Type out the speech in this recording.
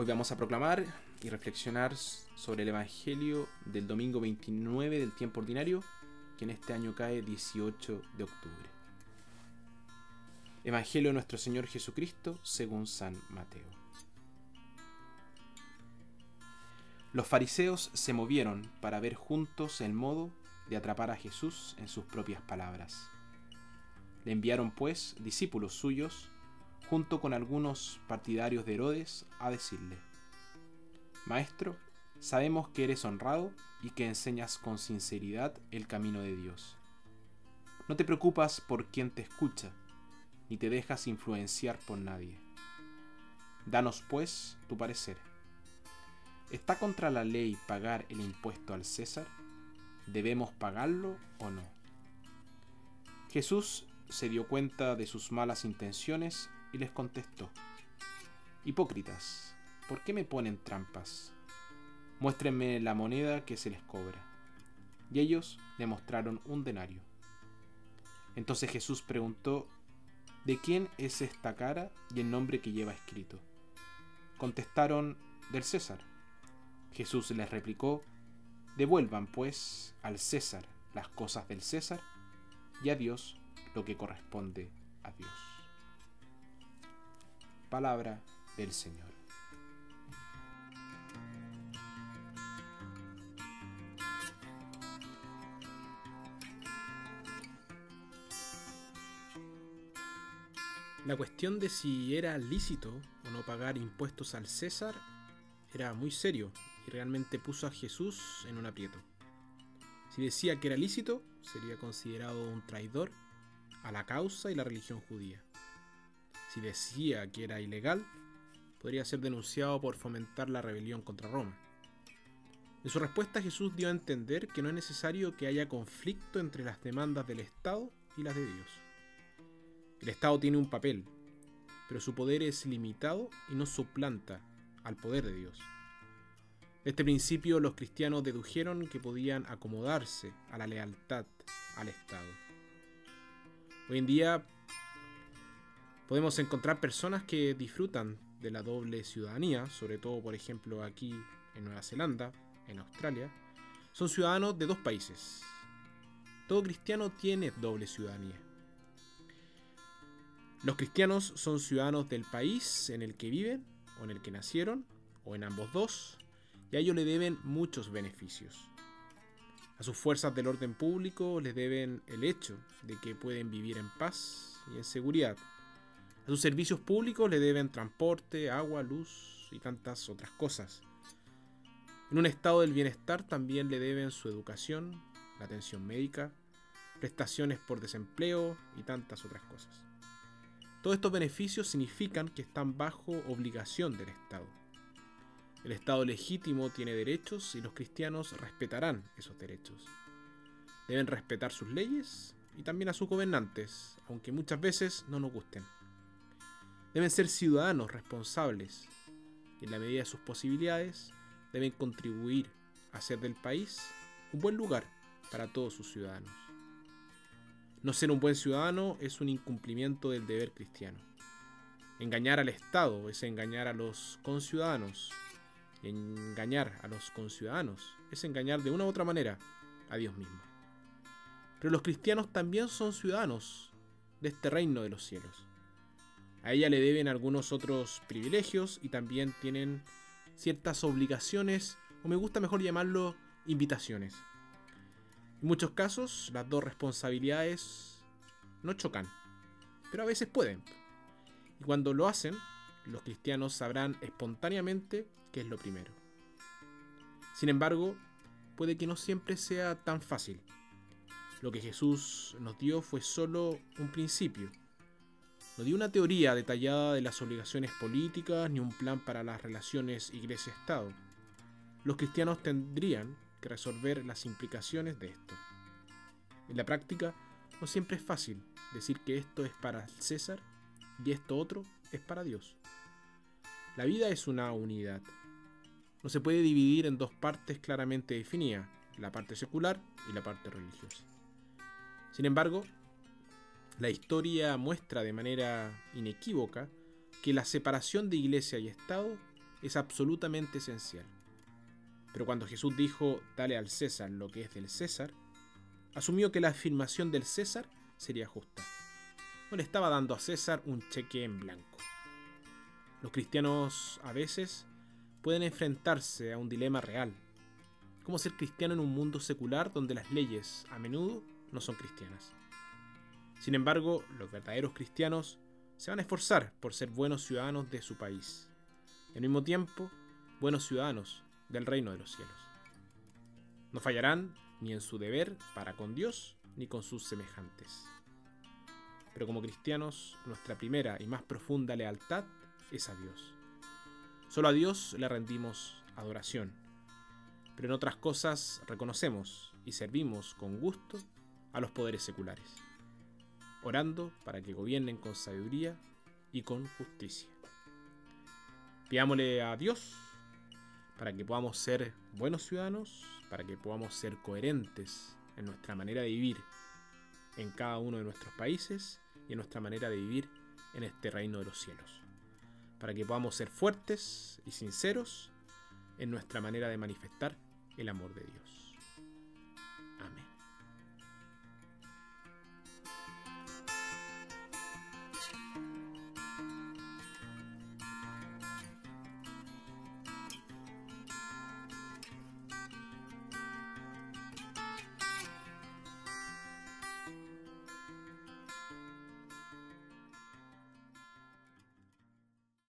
Hoy vamos a proclamar y reflexionar sobre el Evangelio del domingo 29 del tiempo ordinario, que en este año cae 18 de octubre. Evangelio de nuestro Señor Jesucristo según San Mateo. Los fariseos se movieron para ver juntos el modo de atrapar a Jesús en sus propias palabras. Le enviaron pues discípulos suyos, junto con algunos partidarios de Herodes, a decirle, Maestro, sabemos que eres honrado y que enseñas con sinceridad el camino de Dios. No te preocupas por quien te escucha, ni te dejas influenciar por nadie. Danos pues tu parecer. ¿Está contra la ley pagar el impuesto al César? ¿Debemos pagarlo o no? Jesús se dio cuenta de sus malas intenciones y les contestó, Hipócritas, ¿por qué me ponen trampas? Muéstrenme la moneda que se les cobra. Y ellos le mostraron un denario. Entonces Jesús preguntó, ¿de quién es esta cara y el nombre que lleva escrito? Contestaron, del César. Jesús les replicó, devuelvan pues al César las cosas del César y a Dios lo que corresponde a Dios. Palabra del Señor. La cuestión de si era lícito o no pagar impuestos al César era muy serio y realmente puso a Jesús en un aprieto. Si decía que era lícito, sería considerado un traidor a la causa y la religión judía. Si decía que era ilegal, podría ser denunciado por fomentar la rebelión contra Roma. En su respuesta Jesús dio a entender que no es necesario que haya conflicto entre las demandas del Estado y las de Dios. El Estado tiene un papel, pero su poder es limitado y no suplanta al poder de Dios. De este principio los cristianos dedujeron que podían acomodarse a la lealtad al Estado. Hoy en día podemos encontrar personas que disfrutan de la doble ciudadanía, sobre todo por ejemplo aquí en Nueva Zelanda, en Australia, son ciudadanos de dos países. Todo cristiano tiene doble ciudadanía. Los cristianos son ciudadanos del país en el que viven o en el que nacieron, o en ambos dos, y a ellos le deben muchos beneficios. A sus fuerzas del orden público les deben el hecho de que pueden vivir en paz y en seguridad. A sus servicios públicos le deben transporte, agua, luz y tantas otras cosas. En un estado del bienestar también le deben su educación, la atención médica, prestaciones por desempleo y tantas otras cosas. Todos estos beneficios significan que están bajo obligación del Estado. El Estado legítimo tiene derechos y los cristianos respetarán esos derechos. Deben respetar sus leyes y también a sus gobernantes, aunque muchas veces no nos gusten. Deben ser ciudadanos responsables y en la medida de sus posibilidades deben contribuir a hacer del país un buen lugar para todos sus ciudadanos. No ser un buen ciudadano es un incumplimiento del deber cristiano. Engañar al Estado es engañar a los conciudadanos. engañar a los conciudadanos es engañar de una u otra manera a Dios mismo. Pero los cristianos también son ciudadanos de este reino de los cielos. A ella le deben algunos otros privilegios y también tienen ciertas obligaciones, o me gusta mejor llamarlo invitaciones. En muchos casos, las dos responsabilidades no chocan, pero a veces pueden. Y cuando lo hacen, los cristianos sabrán espontáneamente qué es lo primero. Sin embargo, puede que no siempre sea tan fácil. Lo que Jesús nos dio fue solo un principio. No dio una teoría detallada de las obligaciones políticas ni un plan para las relaciones iglesia-estado. Los cristianos tendrían que resolver las implicaciones de esto. En la práctica, no siempre es fácil decir que esto es para César y esto otro es para Dios. La vida es una unidad. No se puede dividir en dos partes claramente definidas, la parte secular y la parte religiosa. Sin embargo, la historia muestra de manera inequívoca que la separación de iglesia y Estado es absolutamente esencial. Pero cuando Jesús dijo, dale al César lo que es del César, asumió que la afirmación del César sería justa. No le estaba dando a César un cheque en blanco. Los cristianos a veces pueden enfrentarse a un dilema real. ¿Cómo ser cristiano en un mundo secular donde las leyes a menudo no son cristianas? Sin embargo, los verdaderos cristianos se van a esforzar por ser buenos ciudadanos de su país y al mismo tiempo buenos ciudadanos del reino de los cielos. No fallarán ni en su deber para con Dios ni con sus semejantes. Pero como cristianos, nuestra primera y más profunda lealtad es a Dios. Solo a Dios le rendimos adoración, pero en otras cosas reconocemos y servimos con gusto a los poderes seculares, orando para que gobiernen con sabiduría y con justicia. Pidámosle a Dios para que podamos ser buenos ciudadanos, para que podamos ser coherentes en nuestra manera de vivir en cada uno de nuestros países y en nuestra manera de vivir en este reino de los cielos, para que podamos ser fuertes y sinceros en nuestra manera de manifestar el amor de Dios. Amén.